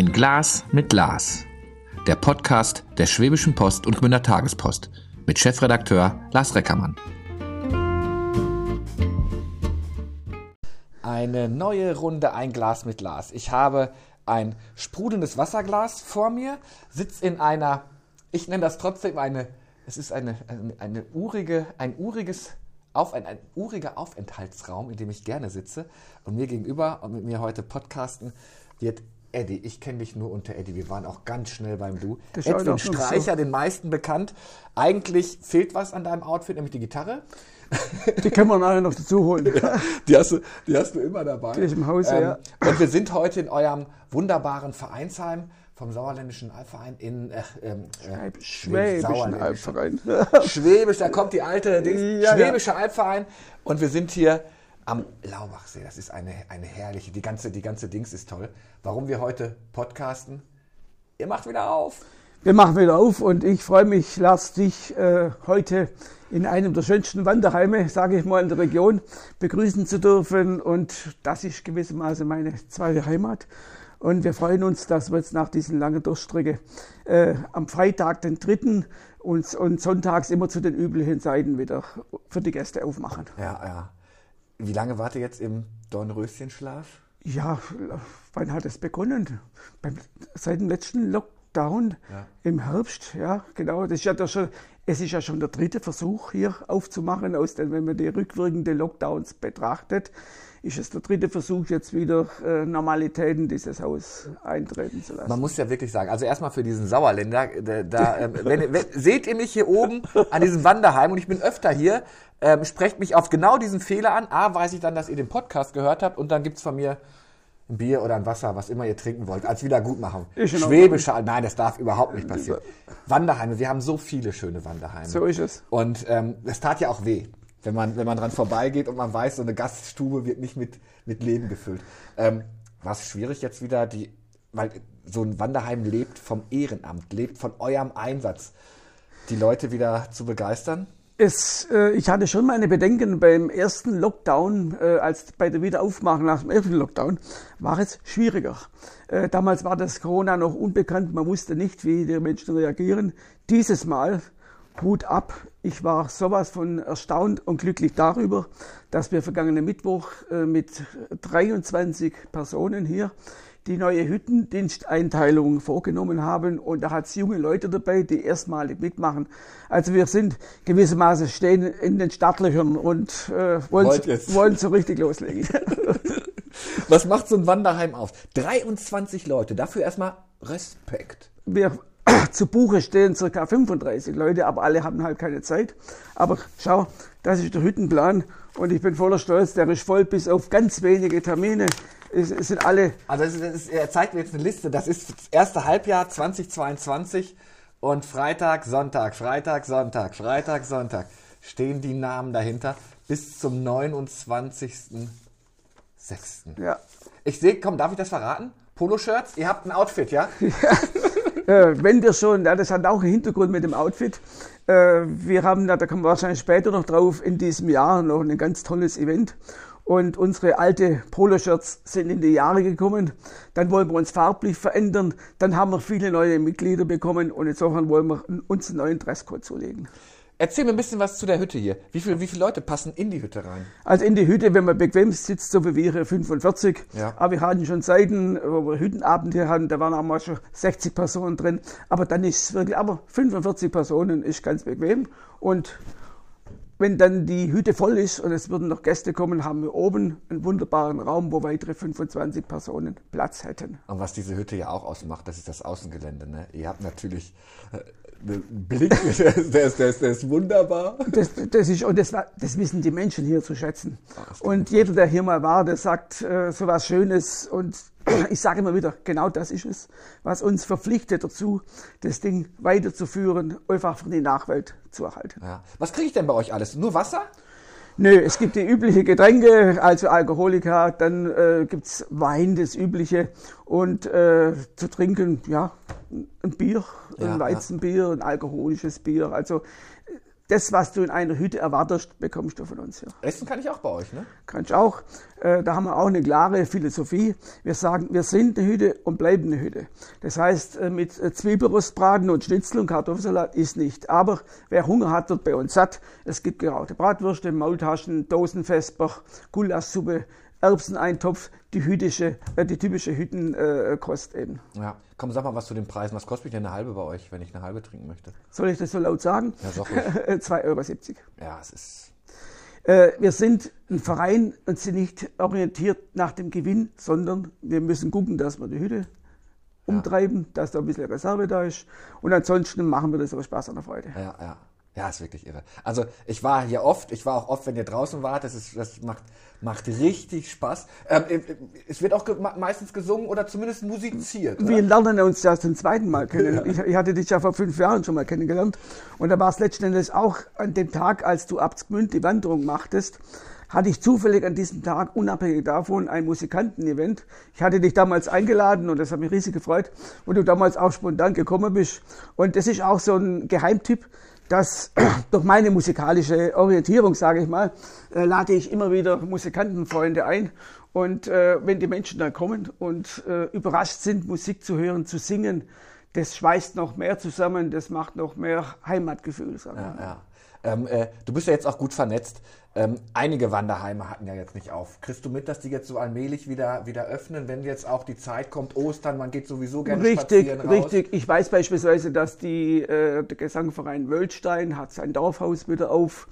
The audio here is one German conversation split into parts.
Ein Glas mit Lars. Der Podcast der Schwäbischen Post und Gmünder Tagespost mit Chefredakteur Lars Reckermann. Eine neue Runde Ein Glas mit Lars. Ich habe ein sprudelndes Wasserglas vor mir, sitze in einer, ich nenne das trotzdem eine, es ist eine, eine, eine urige, ein uriges auf ein, ein uriger Aufenthaltsraum, in dem ich gerne sitze. Und mir gegenüber und mit mir heute podcasten wird Eddie. Ich kenne dich nur unter Eddie. Wir waren auch ganz schnell beim Du. Das Edwin Streicher, so. den meisten bekannt. Eigentlich fehlt was an deinem Outfit, nämlich die Gitarre. Die können wir nachher noch dazu holen. Die hast du, die hast du immer dabei. Die ist im Hause, ja. Und wir sind heute in eurem wunderbaren Vereinsheim vom Sauerländischen Albverein in äh, ähm, äh, Schwäbischen Sauerländischen. Albverein. Schwäbisch, da kommt die alte Dings, Ja, ja. Schwäbische Albverein und wir sind hier am Laubachsee. Das ist eine, eine herrliche, die ganze, die ganze Dings ist toll. Warum wir heute podcasten? Ihr macht wieder auf. Wir machen wieder auf und ich freue mich, Lars, dich äh, heute in einem der schönsten Wanderheime, sage ich mal, in der Region begrüßen zu dürfen. Und das ist gewissermaßen meine zweite Heimat. Und wir freuen uns, dass wir jetzt nach diesen langen Durchstrecke äh, am Freitag, den 3. Und, und sonntags immer zu den üblichen Zeiten wieder für die Gäste aufmachen. Ja, ja. Wie lange wart ihr jetzt im Dornröschenschlaf? Ja, wann hat es begonnen? Beim, seit dem letzten Lockdown Ja. im Herbst, ja, genau. Das ist ja schon, es ist ja schon der dritte Versuch hier aufzumachen, aus den, wenn man die rückwirkenden Lockdowns betrachtet, ist es der dritte Versuch, jetzt wieder äh, Normalität in dieses Haus eintreten zu lassen. Man muss ja wirklich sagen, also erstmal für diesen Sauerländer, da, da ähm, wenn, wenn, seht ihr mich hier oben an diesem Wanderheim und ich bin öfter hier, ähm, sprecht mich auf genau diesen Fehler an. A, weiß ich dann, dass ihr den Podcast gehört habt und dann gibt's von mir ein Bier oder ein Wasser, was immer ihr trinken wollt, als Wiedergutmachung. Schwäbische, nein, das darf überhaupt nicht passieren. Wanderheime, wir haben so viele schöne Wanderheime. So ist es. Und ähm, es tat ja auch weh, wenn man, wenn man dran vorbeigeht und man weiß, so eine Gaststube wird nicht mit, mit Leben gefüllt. Ähm, War es schwierig jetzt wieder, die, weil so ein Wanderheim lebt vom Ehrenamt, lebt von eurem Einsatz, die Leute wieder zu begeistern? Es, äh, ich hatte schon meine Bedenken beim ersten Lockdown, äh, als bei der Wiederaufmachung nach dem ersten Lockdown, war es schwieriger. Äh, damals war das Corona noch unbekannt, man wusste nicht, wie die Menschen reagieren. Dieses Mal, Hut ab, ich war sowas von erstaunt und glücklich darüber, dass wir vergangenen Mittwoch äh, mit 23 Personen hier die neue Hüttendiensteinteilung vorgenommen haben und da hat es junge Leute dabei, die erstmalig mitmachen. Also wir sind gewissermaßen stehen in den Startlöchern und äh, wollen, jetzt. wollen so richtig loslegen. Was macht so ein Wanderheim auf? 23 Leute, dafür erstmal Respekt. wir zu Buche stehen circa 35 Leute, aber alle haben halt keine Zeit. Aber schau, das ist der Hüttenplan und ich bin voller Stolz, der ist voll bis auf ganz wenige Termine. Es, es sind alle Also das ist, das ist, er zeigt mir jetzt eine Liste, das ist das erste Halbjahr 2022 und Freitag, Sonntag, Freitag, Sonntag, Freitag, Sonntag stehen die Namen dahinter bis zum 29.06. ja, Ich sehe, komm, darf ich das verraten? Poloshirts, ihr habt ein Outfit, ja? Äh, wenn wir schon, ja, das hat auch einen Hintergrund mit dem Outfit. Äh, wir haben, da, kommen wir wahrscheinlich später noch drauf, in diesem Jahr noch ein ganz tolles Event. Und unsere alte Poloshirts sind in die Jahre gekommen. Dann wollen wir uns farblich verändern. Dann haben wir viele neue Mitglieder bekommen und insofern wollen wir uns einen neuen Dresscode zulegen. Erzähl mir ein bisschen was zu der Hütte hier. Wie, viel, wie viele Leute passen in die Hütte rein? Also in die Hütte, wenn man bequem sitzt, so wie wir hier 45. Ja. Aber wir hatten schon Zeiten, wo wir Hüttenabend hier hatten, da waren auch mal schon 60 Personen drin. Aber dann ist es wirklich, aber 45 Personen ist ganz bequem. Und wenn dann die Hütte voll ist und es würden noch Gäste kommen, haben wir oben einen wunderbaren Raum, wo weitere 25 Personen Platz hätten. Und was diese Hütte ja auch ausmacht, das ist das Außengelände. Ne? Ihr habt natürlich äh, Blick, der ist, der ist, der ist, der ist wunderbar. Das, das ist, und das, das wissen die Menschen hier zu schätzen. Und jeder, der hier mal war, der sagt äh, so was Schönes. Und ich sage immer wieder, genau das ist es, was uns verpflichtet dazu, das Ding weiterzuführen, einfach für die Nachwelt zu erhalten. Ja. Was kriege ich denn bei euch alles? Nur Wasser? Nö, es gibt die übliche Getränke, also Alkoholika, dann äh, gibt's Wein, das übliche. Und äh, zu trinken, ja, ein Bier, Ja, ein Weizenbier, ein alkoholisches Bier. Also das, was du in einer Hütte erwartest, bekommst du von uns. Ja. Essen kann ich auch bei euch, ne? Kannst auch. Äh, da haben wir auch eine klare Philosophie. Wir sagen, wir sind eine Hütte und bleiben eine Hütte. Das heißt, äh, mit äh, Zwiebelrostbraten und Schnitzel und Kartoffelsalat ist nicht. Aber wer Hunger hat, wird bei uns satt. Es gibt geraute Bratwürste, Maultaschen, Dosenvesper, Gulaschsuppe, Erbseneintopf, die, hütische, äh, die typische Hüttenkost äh, eben. Ja, komm, sag mal was zu den Preisen. Was kostet mich denn eine halbe bei euch, wenn ich eine halbe trinken möchte? Soll ich das so laut sagen? Ja, sag ruhig. 2,70 Euro. Ja, es ist. Äh, wir sind ein Verein und sind nicht orientiert nach dem Gewinn, sondern wir müssen gucken, dass wir die Hütte umtreiben, dass da ein bisschen Reserve da ist. Und ansonsten machen wir das aber Spaß an der Freude. Ja, ja. Ja, ist wirklich irre. Also ich war hier oft, ich war auch oft, wenn ihr draußen wart, das, ist, das macht, macht richtig Spaß. Ähm, äh, es wird auch ge meistens gesungen oder zumindest musiziert. Wir lernen uns ja zum zweiten Mal kennen. Ich, ich, hatte dich ja vor fünf Jahren schon mal kennengelernt. Und da war es letzten Endes auch an dem Tag, als du Abtsgmünd die Wanderung machtest, hatte ich zufällig an diesem Tag, unabhängig davon, ein Musikanten-Event. Ich hatte dich damals eingeladen und das hat mich riesig gefreut, wo du damals auch spontan gekommen bist. Und das ist auch so ein Geheimtipp, dass durch meine musikalische Orientierung, sage ich mal, äh, lade ich immer wieder Musikantenfreunde ein. Und äh, wenn die Menschen dann kommen und äh, überrascht sind, Musik zu hören, zu singen, das schweißt noch mehr zusammen, das macht noch mehr Heimatgefühl. Sagen ja, ja. Ähm, äh, du bist ja jetzt auch gut vernetzt. Ähm, einige Wanderheime hatten ja jetzt nicht auf. Kriegst du mit, dass die jetzt so allmählich wieder, wieder öffnen, wenn jetzt auch die Zeit kommt, Ostern, man geht sowieso gerne richtig, spazieren raus? Richtig, ich weiß beispielsweise, dass die, äh, der Gesangverein Wölstein hat sein Dorfhaus wieder auf,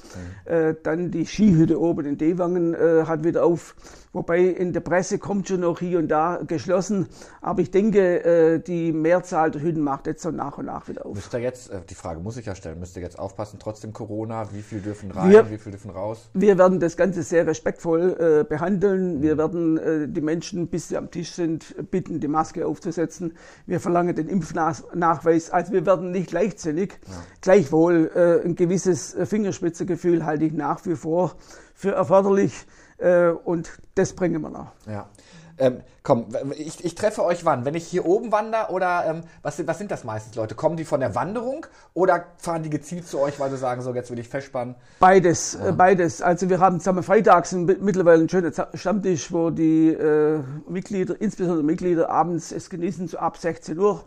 mhm. äh, dann die Skihütte oben in Dewangen äh, hat wieder auf, wobei in der Presse kommt schon noch hier und da geschlossen, aber ich denke, äh, die Mehrzahl der Hütten macht jetzt so nach und nach wieder auf. Müsst ihr jetzt, äh, die Frage muss ich ja stellen, müsst ihr jetzt aufpassen, trotzdem Corona, wie viel dürfen rein, Wir, wie viel dürfen raus? Wir werden das Ganze sehr respektvoll äh, behandeln. Wir werden äh, die Menschen, bis sie am Tisch sind, bitten, die Maske aufzusetzen. Wir verlangen den Impfnachweis. Also wir werden nicht leichtsinnig. Ja. Gleichwohl ein gewisses Fingerspitzegefühl halte ich nach wie vor für erforderlich äh, und das bringen wir noch. Ja. Ähm, komm, ich, ich, treffe euch wann? Wenn ich hier oben wandere oder ähm, was, was, sind das meistens Leute? Kommen die von der Wanderung oder fahren die gezielt zu euch, weil sie sagen, so jetzt will ich festspannen? Beides, ja. äh, beides. Also wir haben wir, freitags mittlerweile einen schönen Stammtisch, wo die äh, Mitglieder, insbesondere Mitglieder, abends es genießen, so ab 16 Uhr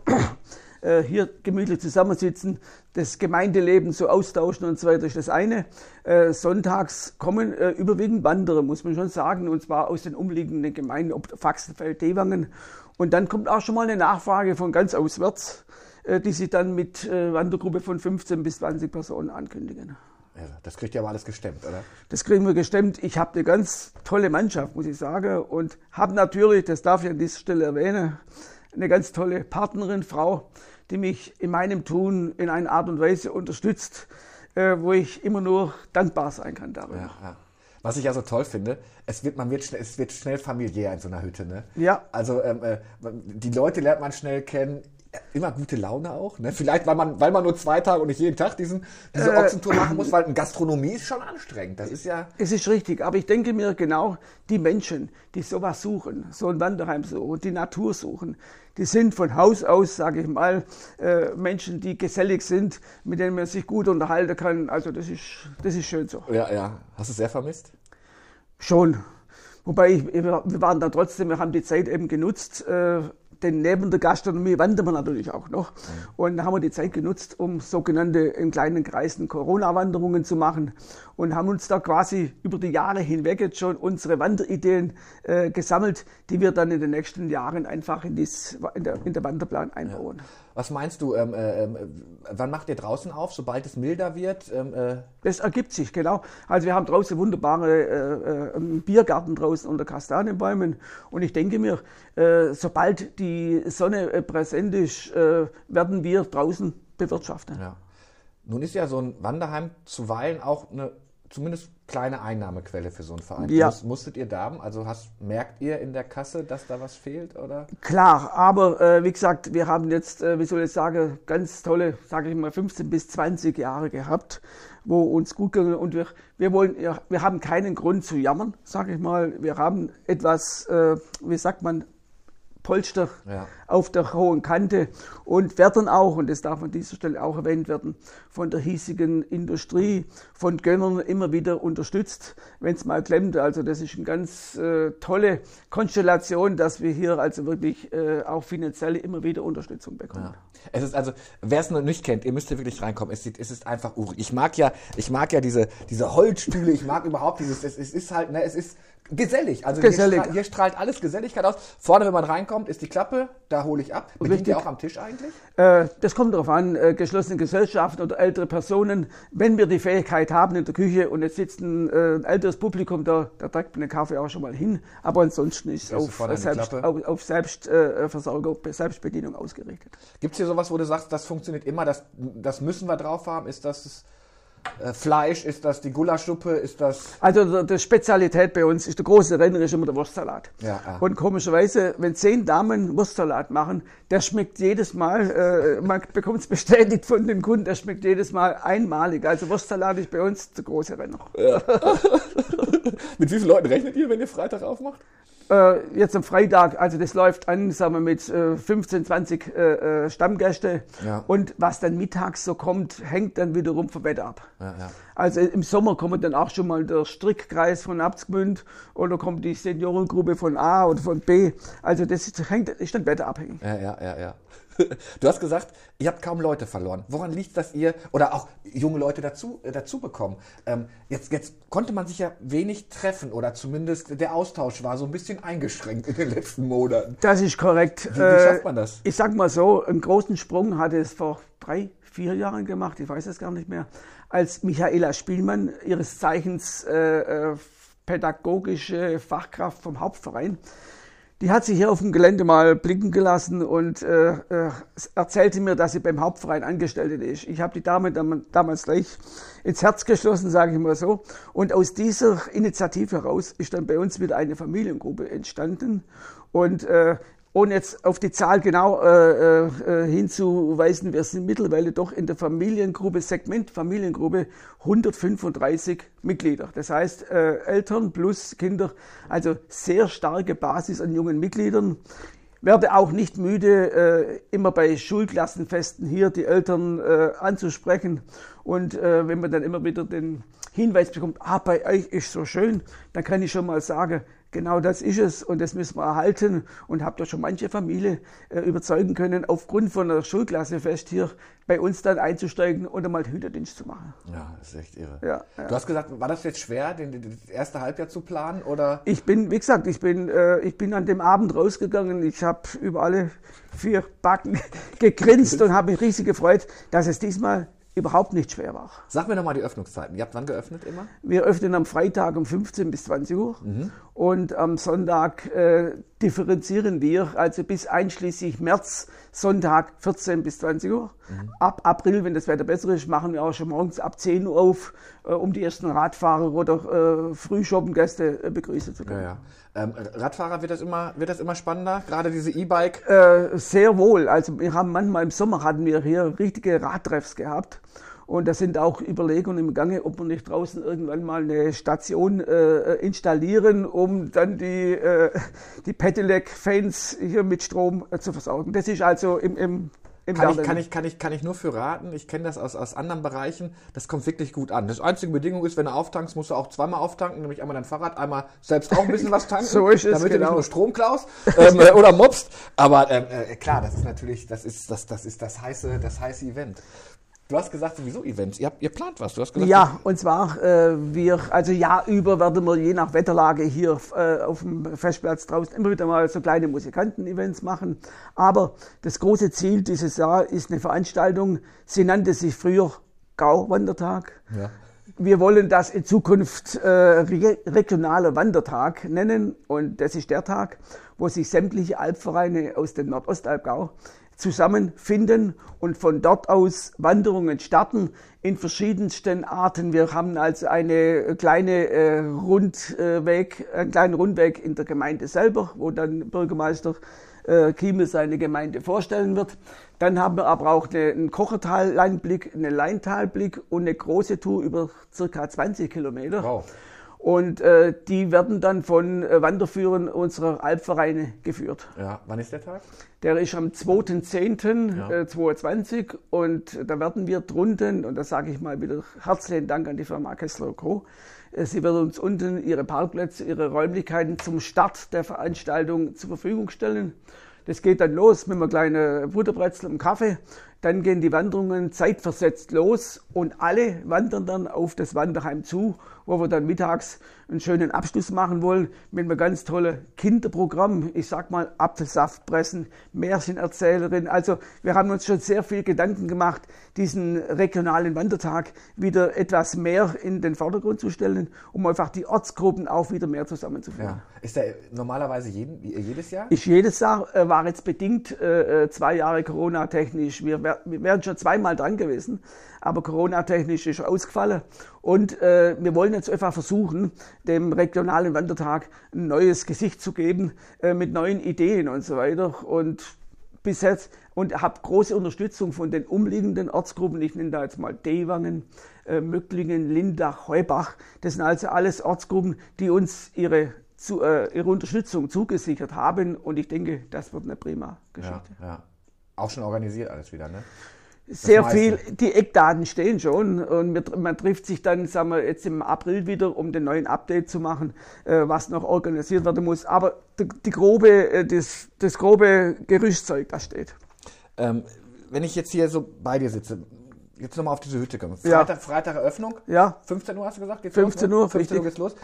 äh, hier gemütlich zusammensitzen, das Gemeindeleben so austauschen und so weiter ist das eine. Äh, sonntags kommen äh, überwiegend Wanderer, muss man schon sagen, und zwar aus den umliegenden Gemeinden, ob Faxenfeld, Dewangen. Und dann kommt auch schon mal eine Nachfrage von ganz auswärts, äh, die sich dann mit äh, Wandergruppe von 15 bis 20 Personen ankündigen. das kriegt ihr aber alles gestemmt, oder? Das kriegen wir gestemmt. Ich habe eine ganz tolle Mannschaft, muss ich sagen, und habe natürlich, das darf ich an dieser Stelle erwähnen, eine ganz tolle Partnerin, Frau, die mich in meinem Tun in einer Art und Weise unterstützt, äh, wo ich immer nur dankbar sein kann darüber. Ja, ja. Was ich ja so toll finde, es wird, man wird, schnell, es wird schnell familiär in so einer Hütte. Ne? Ja. Also ähm, äh, die Leute lernt man schnell kennen immer gute Laune auch. Ne? Vielleicht, weil man, weil man nur zwei Tage und nicht jeden Tag diesen, diese äh, Ochsentour machen muss, weil Gastronomie ist schon anstrengend. Das ist ja. Es ist richtig, aber ich denke mir genau, die Menschen, die sowas suchen, so ein Wanderheim suchen, die Natur suchen, die sind von Haus aus, sage ich mal, äh, Menschen, die gesellig sind, mit denen man sich gut unterhalten kann. Also das ist, das ist schön so. Ja, ja. Hast du es sehr vermisst? Schon. Wobei ich, wir waren da trotzdem, wir haben die Zeit eben genutzt, äh, denn neben der Gastronomie wandern wir natürlich auch noch. Und da haben wir die Zeit genutzt, um sogenannte in kleinen Kreisen Corona-Wanderungen zu machen und haben uns da quasi über die Jahre hinweg jetzt schon unsere Wanderideen äh, gesammelt, die wir dann in den nächsten Jahren einfach in, dies, in, der, in der Wanderplan einbauen. Ja. Was meinst du, ähm, äh, ähm, wann macht ihr draußen auf, sobald es milder wird? Ähm, äh das ergibt sich, genau. Also wir haben draußen wunderbare äh, äh Biergarten draußen unter Kastanienbäumen und ich denke mir, äh, sobald die Sonne äh, präsent ist, werden wir draußen bewirtschaften. Ja. Nun ist ja so ein Wanderheim zuweilen auch eine zumindest kleine Einnahmequelle für so einen Verein. Ja. Muss, musstet ihr da, also hast, merkt ihr in der Kasse, dass da was fehlt? Oder? Klar, aber äh, wie gesagt, wir haben jetzt, äh, wie soll ich sagen, ganz tolle, sage ich mal, 15 bis 20 Jahre gehabt, wo uns gut ging und wir, wir wollen, ja, wir haben keinen Grund zu jammern, sage ich mal. Wir haben etwas, äh, wie sagt man, Polster ja. auf der hohen Kante und werden auch, und das darf an dieser Stelle auch erwähnt werden, von der hiesigen Industrie, von Gönnern immer wieder unterstützt, wenn es mal klemmt. Also das ist eine ganz äh, tolle Konstellation, dass wir hier also wirklich äh, auch finanziell immer wieder Unterstützung bekommen. Ja. Es ist also, wer es noch nicht kennt, ihr müsst hier wirklich reinkommen. Es, sieht, es ist einfach urig. Ich mag ja, ich mag ja diese, diese Holzstühle, ich mag überhaupt dieses, es, es ist halt, ne, es ist gesellig. Also gesellig. Hier, strahlt, hier strahlt alles Geselligkeit aus. Vorne, wenn man reinkommt, ist die Klappe, da hole ich ab. Bedient ihr auch am Tisch eigentlich? Äh, das kommt darauf an, äh, geschlossene Gesellschaften oder ältere Personen. Wenn wir die Fähigkeit haben in der Küche und jetzt sitzt ein äh, älteres Publikum da, da trägt man den Kaffee auch schon mal hin. Aber ansonsten ist es auf, selbst, auf, auf Selbstversorgung, Selbstbedienung ausgerichtet. Gibt es hier sowas, wo du sagst, das funktioniert immer, das, das müssen wir drauf haben? Ist das äh, Fleisch? Ist das die Gulaschsuppe? Ist das. Also die Spezialität bei uns ist der große Renner ist immer der Wurstsalat. Ja, ja. Und komischerweise, wenn zehn Damen Wurstsalat machen, der schmeckt jedes Mal, äh, man bekommt es bestätigt von den Kunden, der schmeckt jedes Mal einmalig. Also Wurstsalat ist bei uns der große Renner. Ja. Mit wie vielen Leuten rechnet ihr, wenn ihr Freitag aufmacht? Äh, jetzt am Freitag, also das läuft an, sagen wir mit äh, 15, 20 äh, äh, Stammgäste. Ja. Und was dann mittags so kommt, hängt dann wiederum vom Wetter ab. Ja, ja. Also im Sommer kommt dann auch schon mal der Strickkreis von Abtsgmünd oder kommt die Seniorengruppe von A oder von B. Also das ist, hängt, ist dann wetterabhängig. Ja, ja, ja, ja. Du hast gesagt, ihr habt kaum Leute verloren. Woran liegt das ihr oder auch junge Leute dazu, äh, dazu bekommen? Ähm, jetzt, jetzt konnte man sich ja wenig treffen oder zumindest der Austausch war so ein bisschen eingeschränkt in den letzten Monaten. Das ist korrekt. Wie, wie schafft man das? Äh, ich sag mal so, einen großen Sprung hatte es vor drei, vier Jahren gemacht, ich weiß es gar nicht mehr, als Michaela Spielmann, ihres Zeichens äh, äh pädagogische Fachkraft vom Hauptverein, die hat sich hier auf dem Gelände mal blicken gelassen und äh, äh, erzählte mir, dass sie beim Hauptverein Angestellte ist. Ich habe die Dame damals gleich ins Herz geschlossen, sage ich mal so. Und aus dieser Initiative heraus ist dann bei uns wieder eine Familiengruppe entstanden. Und äh, ohne jetzt auf die Zahl genau äh, äh, hinzuweisen, wir sind mittlerweile doch in der Familiengruppe, Segment Familiengruppe 135 Mitglieder. Das heißt, äh, Eltern plus Kinder, also sehr starke Basis an jungen Mitgliedern. Werde auch nicht müde, äh, immer bei Schulklassenfesten hier die Eltern äh, anzusprechen. Und äh, wenn man dann immer wieder den Hinweis bekommt, ah, bei euch ist so schön, dann kann ich schon mal sagen, Genau das ist es und das müssen wir erhalten und habe da schon manche Familie äh, überzeugen können, aufgrund von einer Schulklasse fest hier bei uns dann einzusteigen und einmal Hüterdienst zu machen. Ja, das ist echt irre. Ja, ja. Du hast gesagt, war das jetzt schwer, den, das erste Halbjahr zu planen oder? Ich bin, wie gesagt, ich bin, äh, ich bin an dem Abend rausgegangen. Ich habe über alle vier Backen gegrinst und habe mich riesig gefreut, dass es diesmal überhaupt nicht schwer war. Sag mir nochmal die Öffnungszeiten. Ihr habt wann geöffnet immer? Wir öffnen am Freitag um 15 bis 20 Uhr mhm. Und am Sonntag äh, differenzieren wir, also bis einschließlich März, Sonntag 14 bis 20 Uhr. Mhm. Ab April, wenn das Wetter besser ist, machen wir auch schon morgens ab 10 Uhr auf, äh, um die ersten Radfahrer oder äh, Frühschoppengäste äh, begrüßen zu können. Ja, ja. Ähm, Radfahrer wird das immer, wird das immer spannender? Gerade diese E-Bike? Äh, sehr wohl. Also wir haben manchmal im Sommer hatten wir hier richtige Radtreffs gehabt. Und da sind auch Überlegungen im Gange, ob wir nicht draußen irgendwann mal eine Station äh, installieren, um dann die, äh, die Pedelec-Fans hier mit Strom äh, zu versorgen. Das ist also im, im kann ich, kann, ich, kann, ich, kann ich nur für raten. Ich kenne das aus, aus anderen Bereichen. Das kommt wirklich gut an. Das einzige Bedingung ist, wenn du auftankst, musst du auch zweimal auftanken, nämlich einmal dein Fahrrad, einmal selbst auch ein bisschen was tanken, so ist es, damit genau. du nicht genau. nur Strom klaust ähm, äh, oder mobst. Aber ähm, äh, klar, das ist natürlich, das ist das, das ist das heiße, das heiße Event. Du hast gesagt, sowieso Events. Ihr, habt, ihr plant was. Du hast gesagt, ja, und zwar, äh, wir, also Jahr über werden wir je nach Wetterlage hier äh, auf dem Festplatz draußen immer wieder mal so kleine Musikanten-Events machen. Aber das große Ziel dieses Jahr ist eine Veranstaltung. Sie nannte sich früher Gau-Wandertag. Ja. Wir wollen das in Zukunft äh, regionaler Wandertag nennen. Und das ist der Tag, wo sich sämtliche Albvereine aus dem Nordostalbgau zusammenfinden und von dort aus Wanderungen starten in verschiedensten Arten. Wir haben also eine kleine äh, Rundweg, einen kleinen Rundweg in der Gemeinde selber, wo dann Bürgermeister äh, Kieme seine Gemeinde vorstellen wird. Dann haben wir aber auch eine, einen Kochertal-Leinblick, einen Leintalblick und eine große Tour über circa 20 Kilometer. Wow. Und äh, die werden dann von äh, Wanderführern unserer Albvereine geführt. Ja, wann ist der Tag? Der ist am 2.10.2022 ja. und da werden wir drunten, und da sage ich mal wieder herzlichen Dank an die Firma Kessler Co. Äh, sie wird uns unten ihre Parkplätze, ihre Räumlichkeiten zum Start der Veranstaltung zur Verfügung stellen. Das geht dann los mit einem kleinen Butterbrezel und Kaffee. Dann gehen die Wanderungen zeitversetzt los und alle wandern dann auf das Wanderheim zu, wo wir dann mittags einen schönen Abschluss machen wollen mit einem ganz tollen Kinderprogramm. Ich sag mal Apfelsaft pressen, Märchenerzählerin. Also wir haben uns schon sehr viel Gedanken gemacht, diesen regionalen Wandertag wieder etwas mehr in den Vordergrund zu stellen, um einfach die Ortsgruppen auch wieder mehr zusammenzuführen. Ja. Ist der normalerweise jeden, jedes Jahr? Ich jedes Jahr äh, war jetzt bedingt äh, äh zwei Jahre Corona-technisch. Wir wir wären schon zweimal dran gewesen, aber Corona-technisch ist ausgefallen. Und äh, wir wollen jetzt einfach versuchen, dem regionalen Wandertag ein neues Gesicht zu geben, äh, mit neuen Ideen und so weiter. Und bis jetzt und habe große Unterstützung von den umliegenden Ortsgruppen. Ich nenne da jetzt mal Dewangen, äh, Möcklingen, Lindach, Heubach. Das sind also alles Ortsgruppen, die uns ihre, zu, äh, ihre Unterstützung zugesichert haben. Und ich denke, das wird eine prima Geschichte. Ja, ja. Auch schon organisiert alles wieder, ne? Sehr viel, die Eckdaten stehen schon und man trifft sich dann, sagen wir, jetzt im April wieder, um den neuen Update zu machen, äh, was noch organisiert werden muss. Aber die, grobe, äh, das, das grobe Gerüstzeug, das steht. Ähm, wenn ich jetzt hier so bei dir sitze, jetzt nochmal auf diese Hütte kommen. Freitag, ja. Freitag Eröffnung? Ja. 15 Uhr hast du gesagt? Geht's 15 los, ne? Uhr, 15 Uhr geht's los.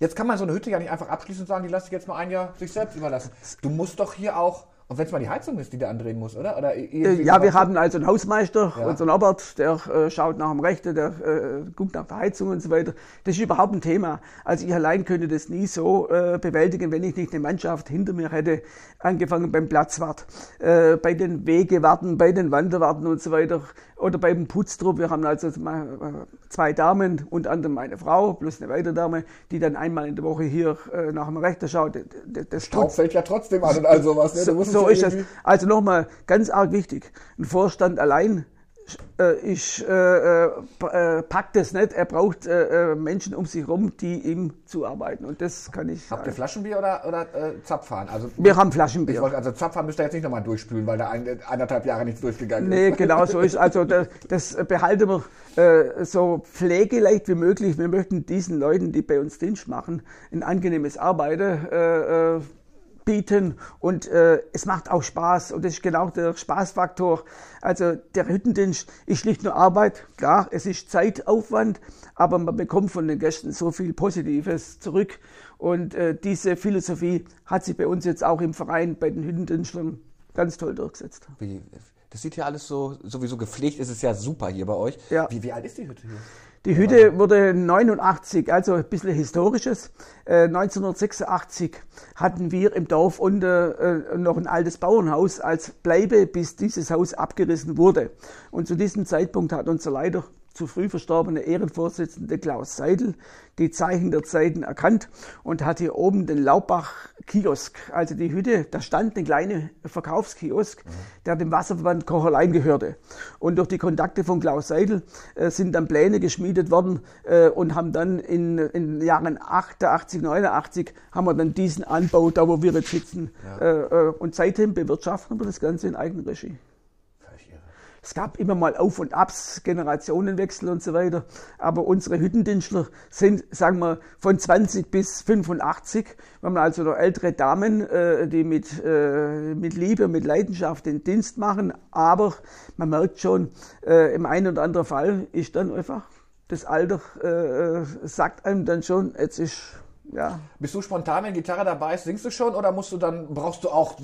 Jetzt kann man so eine Hütte ja nicht einfach abschließen und sagen, die lasse ich jetzt mal ein Jahr sich selbst überlassen. Du musst doch hier auch und wenn es mal die Heizung ist, die der andrehen muss, oder? oder äh, ja, wir haben also einen Hausmeister, ja. unseren Albert, der äh, schaut nach dem Rechten, der äh, guckt nach der Heizung und so weiter. Das ist überhaupt ein Thema. Also ich allein könnte das nie so äh, bewältigen, wenn ich nicht eine Mannschaft hinter mir hätte, angefangen beim Platzwart, äh, bei den Wegewarten, bei den Wanderwarten und so weiter oder beim Putztrupp. Wir haben also zwei Damen, unter anderem meine Frau plus eine weitere Dame, die dann einmal in der Woche hier nach dem Rechter schaut. Das Staub fällt ja trotzdem an und all sowas. Ne? So, so ist das. Also nochmal ganz arg wichtig. Ein Vorstand allein äh, ich äh, äh, packt das nicht. Er braucht äh, äh, Menschen um sich herum, die ihm zuarbeiten. Und das kann ich. Habt ihr Flaschenbier oder, oder äh, Zapfhahn? Also, wir haben Flaschenbier. Wollte, also Zapfhahn müsst ihr jetzt nicht nochmal durchspülen, weil da ein, anderthalb Jahre nichts durchgegangen nee, ist. Nee, genau so ist. Also das, das behalten wir äh, so pflegeleicht wie möglich. Wir möchten diesen Leuten, die bei uns Dienst machen, ein angenehmes Arbeiten äh, bieten und äh, es macht auch Spaß und das ist genau der Spaßfaktor. Also der Hüttendienst ist nicht nur Arbeit, klar, es ist Zeitaufwand, aber man bekommt von den Gästen so viel Positives zurück und äh, diese Philosophie hat sich bei uns jetzt auch im Verein bei den Hüttendienstlern ganz toll durchgesetzt. Wie, das sieht ja alles so, sowieso gepflegt, ist es ja super hier bei euch. Ja. Wie, wie alt ist die Hütte hier? Die Hütte wurde 89, also ein bisschen historisches. Äh, 1986 hatten wir im Dorf unter äh, noch ein altes Bauernhaus als Bleibe, bis dieses Haus abgerissen wurde. Und zu diesem Zeitpunkt hat unser Leiter zu früh verstorbene Ehrenvorsitzende Klaus Seidel die Zeichen der Zeiten erkannt und hat hier oben den Laubbach-Kiosk, also die Hütte, da stand ein kleiner Verkaufskiosk, mhm. der dem Wasserverband Kocherlein gehörte. Und durch die Kontakte von Klaus Seidel äh, sind dann Pläne geschmiedet worden äh, und haben dann in, in den Jahren 88, 89 haben wir dann diesen Anbau, da wo wir jetzt sitzen. Ja. Äh, äh und seitdem bewirtschaften wir das Ganze in Eigenregie. Es gab immer mal Auf und Abs, Generationenwechsel und so weiter. Aber unsere Hüttendienstler sind, sagen wir, von 20 bis 85. Wir haben also noch ältere Damen, äh, die mit, äh, mit Liebe, mit Leidenschaft den Dienst machen. Aber man merkt schon, äh, im einen oder anderen Fall ist dann einfach das Alter, sagt einem dann schon, jetzt ist ja. Bist du spontan, wenn Gitarre dabei ist, singst du schon oder musst du dann, brauchst du auch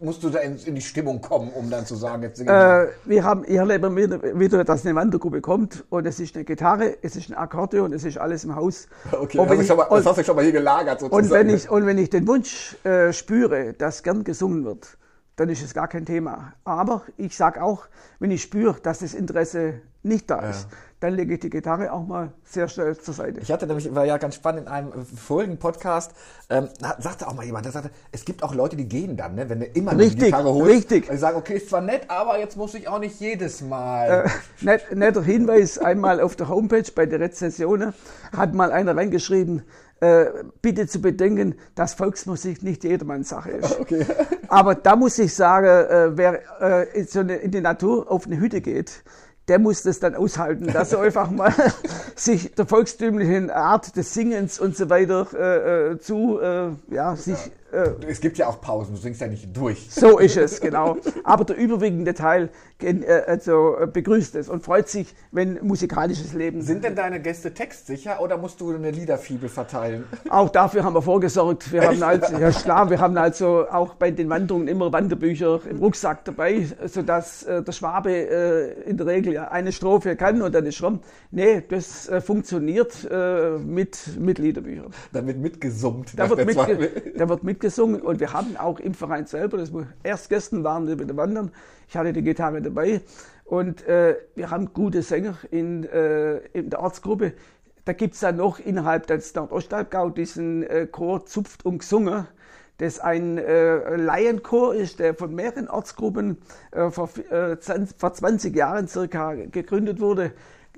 musst du da in, in, die Stimmung kommen, um dann zu sagen, jetzt singen äh, wir haben, ich erlebe wieder, dass eine Wandergruppe kommt und es ist eine Gitarre, es ist ein Akkordeon, es ist alles im Haus. Okay, das, ich, mal, das hast du schon mal hier gelagert sozusagen. Und wenn ich, und wenn ich den Wunsch äh, spüre, dass gern gesungen wird, dann ist es gar kein Thema. Aber ich sage auch, wenn ich spüre, dass das Interesse nicht da ist, dann lege ich die Gitarre auch mal sehr schnell zur Seite. Ich hatte nämlich, war ja ganz spannend, in einem vorigen Podcast, ähm, sagte auch mal jemand, der sagte, es gibt auch Leute, die gehen dann, ne, wenn du immer richtig, die Gitarre holst. Richtig, Die sagen, okay, ist zwar nett, aber jetzt muss ich auch nicht jedes Mal. Äh, net, netter Hinweis, einmal auf der Homepage bei der Rezension hat mal einer reingeschrieben, äh, bitte zu bedenken, dass Volksmusik nicht jedermanns Sache ist. Okay. Aber da muss ich sagen, äh, wer äh, in, so eine, in die Natur auf eine Hütte geht, der muss das dann aushalten, dass er einfach mal sich der volkstümlichen Art des Singens und so weiter äh, äh, zu, äh, ja, sich äh, es gibt ja auch Pausen, du singst ja nicht durch. so ist es, genau. Aber der überwiegende Teil äh, also, äh, begrüßt es und freut sich, wenn musikalisches Leben Sind denn deine Gäste textsicher oder musst du eine Liederfibel verteilen? Auch dafür haben wir vorgesorgt. Wir haben also, ja klar, wir haben also auch bei den Wanderungen immer Wanderbücher im Rucksack dabei, sodass äh, der Schwabe äh, in der Regel eine Strophe kann und dann ist rum. Nee, das funktioniert mit, mit Liederbüchern. Da wird mitgesummt. Da wird, der mitge Zweifel. da wird mitgesungen und wir haben auch im Verein selber, das erst gestern waren wir wieder wandern, ich hatte die Gitarre dabei und äh, wir haben gute Sänger in, äh, in der Ortsgruppe. Da gibt es dann noch innerhalb des Nordostalbgau diesen äh, Chor Zupft und Gesungen, das ein äh, Laienchor ist, der von mehreren Ortsgruppen äh, vor, äh, 20, vor 20 Jahren circa gegründet wurde.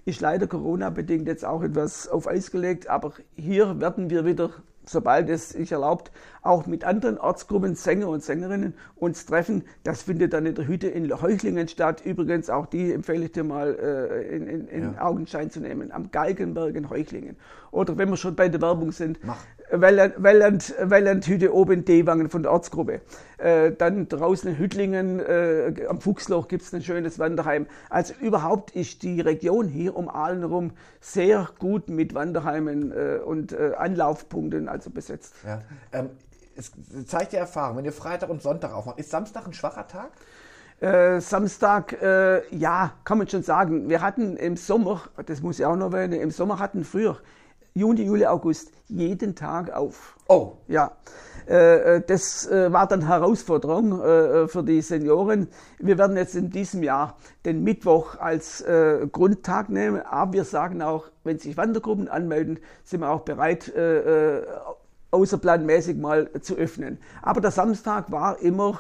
Ist leider Corona-bedingt jetzt auch etwas auf Eis gelegt, aber hier werden wir wieder, sobald es sich erlaubt, auch mit anderen Ortsgruppen, Sänger und Sängerinnen uns treffen. Das findet dann in der Hütte in Heuchlingen statt. Übrigens, auch die empfehle ich dir mal äh, in, in, in Augenschein zu nehmen, am Geigenberg in Heuchlingen. Oder wenn wir schon bei der Werbung sind, Mach. Welland, Welland, Welland Hütte oben in Dewangen von der Ortsgruppe. Äh, dann draußen in Hüttlingen, äh, am Fuchsloch gibt es ein schönes Wanderheim. Also überhaupt ist die Region hier um Aalen herum sehr gut mit Wanderheimen äh, und äh, Anlaufpunkten also besetzt. Ja. Ähm, es zeigt die Erfahrung, wenn ihr Freitag und Sonntag aufmacht, ist Samstag ein schwacher Tag? Äh, Samstag, äh, ja, kann man schon sagen. Wir hatten im Sommer, das muss ich auch noch erwähnen, im Sommer hatten früher Juni, Juli, August jeden Tag auf. Oh, Ja, äh, äh, das äh, war dann Herausforderung für die Senioren. Wir werden jetzt in diesem Jahr den Mittwoch als Grundtag nehmen, aber wir sagen auch, wenn sich Wandergruppen anmelden, sind wir auch bereit, außerplanmäßig mal zu öffnen. Aber der Samstag war immer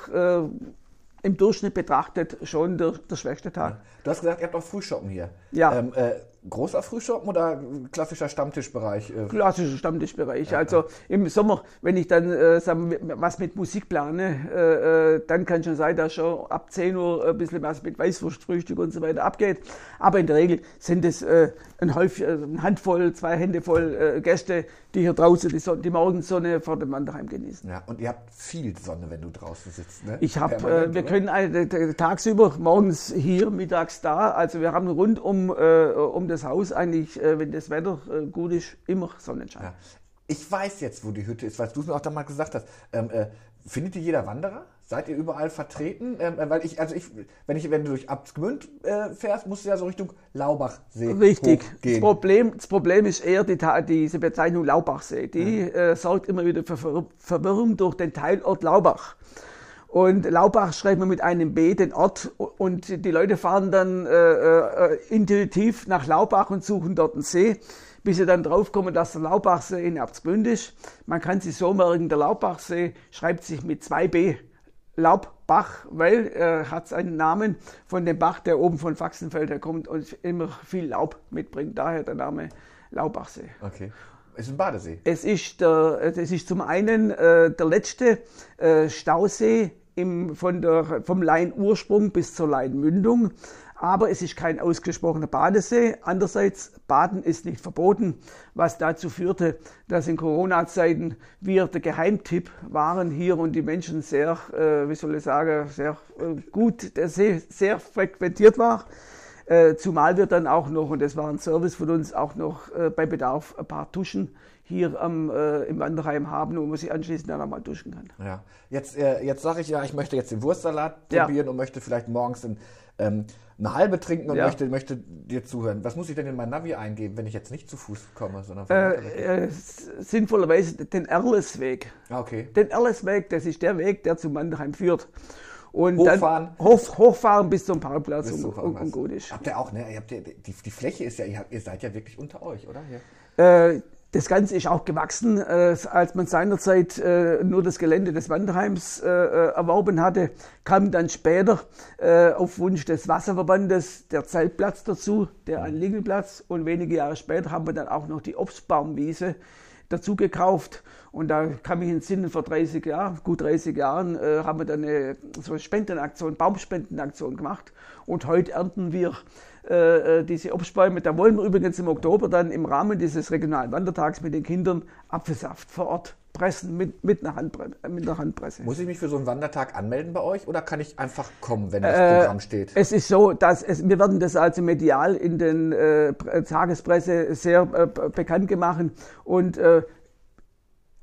im Durchschnitt betrachtet schon der, der schwächste Tag. du hast gesagt, ihr habt auch Frühshoppen hier. Ja. Ähm, äh, großer Frühshoppen oder klassischer Stammtischbereich? Äh, klassischer Stammtischbereich. Also im Sommer, wenn ich dann äh, sagen, was mit Musik plane, äh, äh, dann kann schon sein, dass schon ab 10 Uhr ein bisschen was mit Weißwurstfrühstück und so weiter abgeht. Aber in der Regel sind es äh, ein, Häuf, äh, eine Handvoll, zwei Hände voll Gäste, die hier draußen die, Son die Morgensonne vor dem Wanderheim genießen. ja, und ihr habt viel Sonne, wenn du draußen sitzt. Ne? Ich habe, äh, wir können t- tagsüber morgens hier, mittags da. Also wir haben rund um, äh, um das Haus eigentlich, äh, wenn das Wetter äh, gut ist, immer Sonnenschein. Ja. Ich weiß jetzt, wo die Hütte ist, weil du es mir auch damals gesagt hast. Ähm, äh, findet ihr jeder Wanderer? Seid ihr überall vertreten? Ähm, äh, weil ich, also ich, wenn ich, wenn du durch Abtsgmünd äh, fährst, musst du ja so Richtung Laubachsee Richtig. Das. Problem, das Problem ist eher die, diese Bezeichnung Laubachsee. Die äh, sorgt immer wieder für Ver Verwirrung durch den Teilort Laubach. Und Laubach schreibt man mit einem B den Ort und die Leute fahren dann äh, äh, intuitiv nach Laubach und suchen dort einen See, bis sie dann draufkommen, dass der Laubachsee in Erzgbünd ist. Man kann sich so merken, der Laubachsee schreibt sich mit zwei B. Laubbach, weil er hat seinen Namen von dem Bach, der oben von Faxenfeld herkommt und immer viel Laub mitbringt. Daher der Name Laubachsee. Okay. Ist ein Badesee. Es ist, der, es ist zum einen äh, der letzte äh, Stausee im, von der, vom Lainursprung bis zur Leinmündung, aber es ist kein ausgesprochener Badesee. Andererseits, Baden ist nicht verboten, was dazu führte, dass in Corona-Zeiten wir der Geheimtipp waren hier und die Menschen sehr, äh, wie soll ich sagen, sehr äh, gut, der See sehr frequentiert war. Äh, zumal wir dann auch noch, und das war ein Service von uns, auch noch äh, bei Bedarf ein paar Duschen hier am, äh, im Wanderheim haben, wo man sich anschließend dann einmal duschen kann. Ja. Jetzt, äh, jetzt sage ich ja, ich möchte jetzt den Wurstsalat Ja. probieren und möchte vielleicht morgens ein, ähm, eine halbe trinken und Ja. möchte, möchte dir zuhören. Was muss ich denn in mein Navi eingeben, wenn ich jetzt nicht zu Fuß komme, sondern? Äh, äh, sinnvollerweise den Erlesweg. Ah, okay. Den Erlesweg, das ist der Weg, der zum Wanderheim führt. Und Hochfahren. dann hoch, hochfahren bis zum Parkplatz Bis und, und, und gut ist. Habt ihr auch, ne? Ihr habt ja, die, die Fläche ist ja, ihr, seid ja wirklich unter euch, oder? Hier. Äh, das Ganze ist auch gewachsen, äh, als man seinerzeit äh, nur das Gelände des Wanderheims äh, äh, erworben hatte, kam dann später äh, auf Wunsch des Wasserverbandes der Zeltplatz dazu, der ein Liegelplatz und wenige Jahre später haben wir dann auch noch die Obstbaumwiese dazu gekauft und da kann mich in den Sinn vor 30 Jahren, gut 30 Jahren, äh, haben wir dann eine so eine Spendenaktion, Baumspendenaktion gemacht und heute ernten wir äh, äh, diese Obstbäume. Da wollen wir übrigens im Oktober dann im Rahmen dieses regionalen Wandertags mit den Kindern Apfelsaft vor Ort pressen mit, mit, einer, Handbre äh, mit einer Handpresse. Muss ich mich für so einen Wandertag anmelden bei euch oder kann ich einfach kommen, wenn das Äh, Programm steht? Es ist so, dass es, wir werden das also medial in den äh, Pre- Tagespresse sehr äh, bekannt gemacht und äh,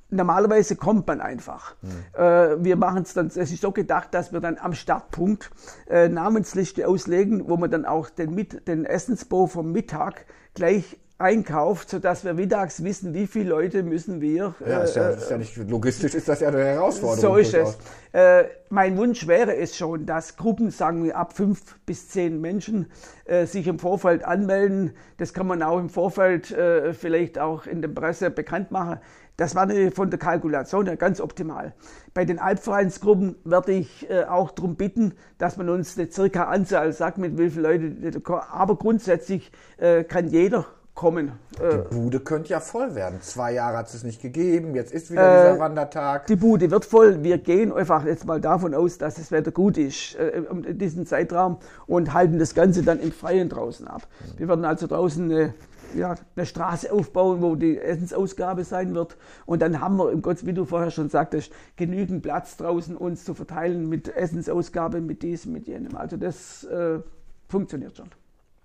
normalerweise kommt man einfach. Äh, wir machen es dann, es ist so gedacht, dass wir dann am Startpunkt äh, Namensliste auslegen, wo man dann auch den, Mit den Essensbo vom Mittag gleich einkauft, sodass wir mittags wissen, wie viele Leute müssen wir Ja, ist ja, ist ja nicht, logistisch ist das ja eine Herausforderung. so ist durchaus. es. Äh, mein Wunsch wäre es schon, dass Gruppen, sagen wir ab fünf bis zehn Menschen, äh, sich im Vorfeld anmelden. Das kann man auch im Vorfeld äh, vielleicht auch in der Presse bekannt machen. Das war eine, von der Kalkulation her ganz optimal. Bei den Albvereinsgruppen werde ich äh, auch darum bitten, dass man uns eine circa Anzahl sagt, mit wie vielen Leuten. Aber grundsätzlich äh, kann jeder kommen. Äh, Die Bude könnte ja voll werden. Zwei Jahre hat es nicht gegeben, jetzt ist wieder dieser Wandertag. Die Bude wird voll. Wir gehen einfach jetzt mal davon aus, dass das Wetter gut ist äh, um diesen Zeitraum und halten das Ganze dann im Freien draußen ab. Wir werden also draußen eine, ja, eine Straße aufbauen, wo die Essensausgabe sein wird. Und dann haben wir, im Gott, wie du vorher schon sagtest, genügend Platz draußen uns zu verteilen mit Essensausgabe, mit diesem, mit jenem. Also das äh, funktioniert schon.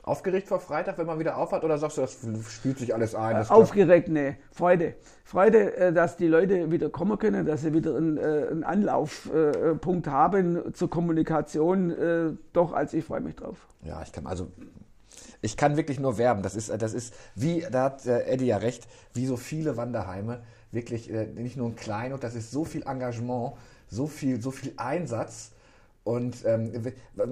Aufgeregt vor Freitag, wenn man wieder aufhat, oder sagst du, das spielt sich alles ein? Das Aufgeregt, ne, Freude. Freude, äh, dass die Leute wieder kommen können, dass sie wieder einen, äh, einen Anlaufpunkt haben zur Kommunikation. äh, Doch, also ich freue mich drauf. Ja, ich kann also ich kann wirklich nur werben. Das ist das ist wie da hat äh, Eddie ja recht, wie so viele Wanderheime wirklich äh, nicht nur ein Kleinod, das ist so viel Engagement, so viel so viel Einsatz und ähm,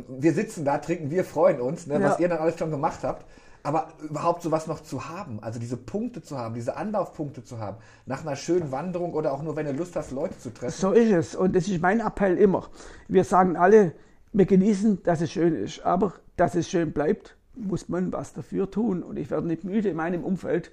wir, sitzen da, trinken, wir freuen uns, ne, was Ja. ihr dann alles schon gemacht habt. Aber überhaupt sowas noch zu haben, also diese Punkte zu haben, diese Anlaufpunkte zu haben, nach einer schönen Wanderung oder auch nur, wenn du Lust hast, Leute zu treffen. So ist es. Und das ist mein Appell immer. Wir sagen alle, wir genießen, dass es schön ist. Aber dass es schön bleibt, muss man was dafür tun. Und ich werde nicht müde, in meinem Umfeld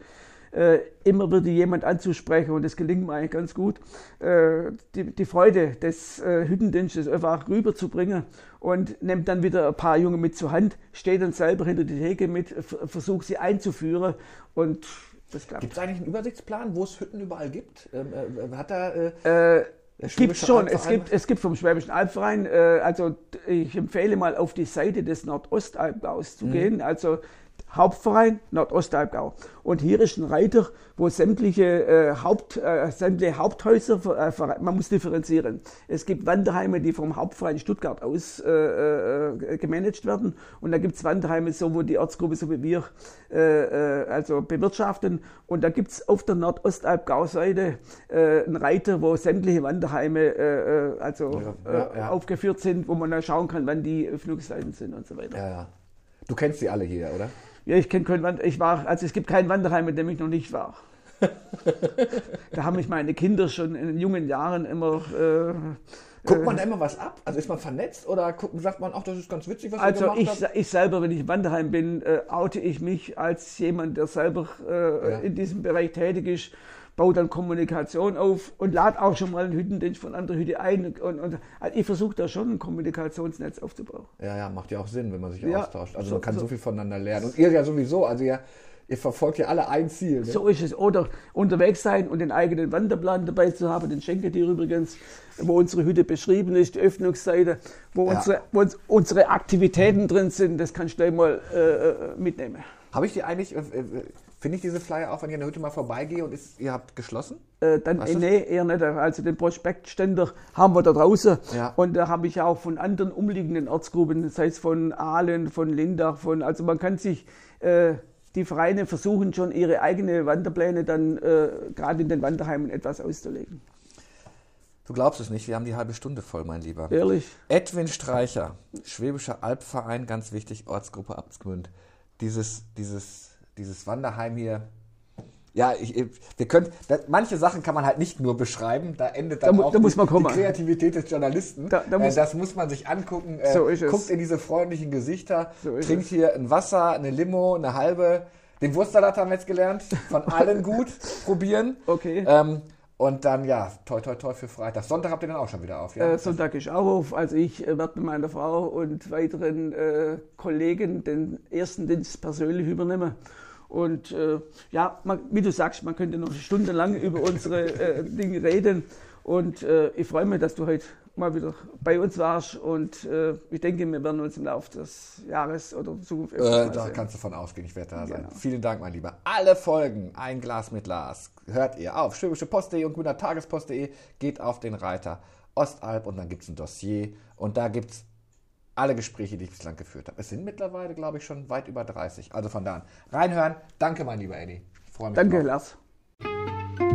äh, immer wieder jemand anzusprechen. Und das gelingt mir eigentlich ganz gut. Äh, die, die Freude des äh, Hüttendienstes einfach rüberzubringen und nimmt dann wieder ein paar Junge mit zur Hand, steht dann selber hinter die Theke mit, versucht sie einzuführen. Und das klappt. Gibt es eigentlich einen Übersichtsplan, wo es Hütten überall gibt? Ähm, äh, hat da gibt schon, es gibt, es gibt vom Schwäbischen Albverein, äh, also ich empfehle mal auf die Seite des Nordostalbgaus zu gehen, also Hauptverein Nordostalbgau. Und hier ist ein Reiter, wo sämtliche, äh, Haupt, äh, sämtliche Haupthäuser, äh, man muss differenzieren. Es gibt Wanderheime, die vom Hauptverein Stuttgart aus äh, äh, gemanagt werden. Und da gibt es Wanderheime, so wo die Ortsgruppe, so wie wir, äh, äh, also bewirtschaften. Und da gibt es auf der Nordostalbgau-Seite einen Reiter, wo sämtliche Wanderheime also Ja, ja, ja. aufgeführt sind, wo man dann schauen kann, wann die Öffnungszeiten sind und so weiter. Du kennst die alle hier, oder? Ja, ich kenne kein Wander ich war, also es gibt kein Wanderheim, in dem ich noch nicht war. da haben mich meine Kinder schon in jungen Jahren immer. Äh, Guckt man da immer was ab? Also ist man vernetzt oder gucken, sagt man, ach, das ist ganz witzig, was also ihr gemacht ich, habt? ich selber, wenn ich im Wanderheim bin, äh, oute ich mich als jemand, der selber äh, Ja. in diesem Bereich tätig ist, baue dann Kommunikation auf und lade auch schon mal einen Hüttendienst von anderer Hütte ein. Und, und also ich versuche da schon ein Kommunikationsnetz aufzubauen. Ja, ja, macht ja auch Sinn, wenn man sich Ja, austauscht. Also so- man kann so, so. viel voneinander lernen. Und ihr ja sowieso, also ihr, ihr verfolgt ja alle ein Ziel. Ne? So ist es. Oder unterwegs sein und den eigenen Wanderplan dabei zu haben, den schenke dir übrigens, wo unsere Hütte beschrieben ist, die Öffnungsseite, wo, Ja. unsere, wo uns, unsere Aktivitäten drin sind, das kannst du gleich mal äh, äh, mitnehmen. Habe ich die eigentlich, äh, äh, finde ich diese Flyer auch, wenn ich an der Hütte mal vorbeigehe und ist, ihr habt geschlossen? Äh, dann, äh, nee, eher nicht. Also den Prospektständer haben wir da draußen. Ja. Und da habe ich auch von anderen umliegenden Ortsgruppen, sei es von Aalen, von Lindach, von, also man kann sich, äh, die Vereine versuchen schon ihre eigene Wanderpläne dann äh, gerade in den Wanderheimen etwas auszulegen. Du glaubst es nicht, wir haben die halbe Stunde voll, mein Lieber. Ehrlich? Edwin Streicher, Schwäbischer Albverein, ganz wichtig, Ortsgruppe Abtsgmünd. Dieses, dieses, dieses Wanderheim hier. Ja, ich, wir können, da, manche Sachen kann man halt nicht nur beschreiben, da endet dann Da auch da die, die Kreativität des Journalisten. Da- da muss- äh, das muss man sich angucken. Äh, So ist es. Guckt in diese freundlichen Gesichter, So trinkt es. hier ein Wasser, eine Limo, eine halbe. Den Wurstsalat haben wir jetzt gelernt. Von allen gut probieren. Okay. Ähm, und dann, ja, toi, toi, toi für Freitag. Sonntag habt ihr dann auch schon wieder auf, ja? Äh, Sonntag ist auch auf. Also ich äh, werde mit meiner Frau und weiteren äh, Kollegen den ersten Dienst persönlich übernehmen. Und äh, ja, man, wie du sagst, man könnte noch stundenlang über unsere äh, Dinge reden. Und äh, ich freue mich, dass du heute mal wieder bei uns warst. Und äh, ich denke, wir werden uns im Laufe des Jahres oder Zukunft Äh, da sehen. kannst du von ausgehen, ich werde da sein. Genau. Vielen Dank, mein Lieber. Alle Folgen, ein Glas mit Lars, hört ihr auf schwäbischepost.de und grünertagespost.de. Geht auf den Reiter Ostalb und dann gibt es ein Dossier und da gibt es alle Gespräche, die ich bislang geführt habe. Es sind mittlerweile, glaube ich, schon weit über 30. Also von da an. Reinhören. Danke, mein lieber Eddie. Freue mich Danke, drauf. Lars.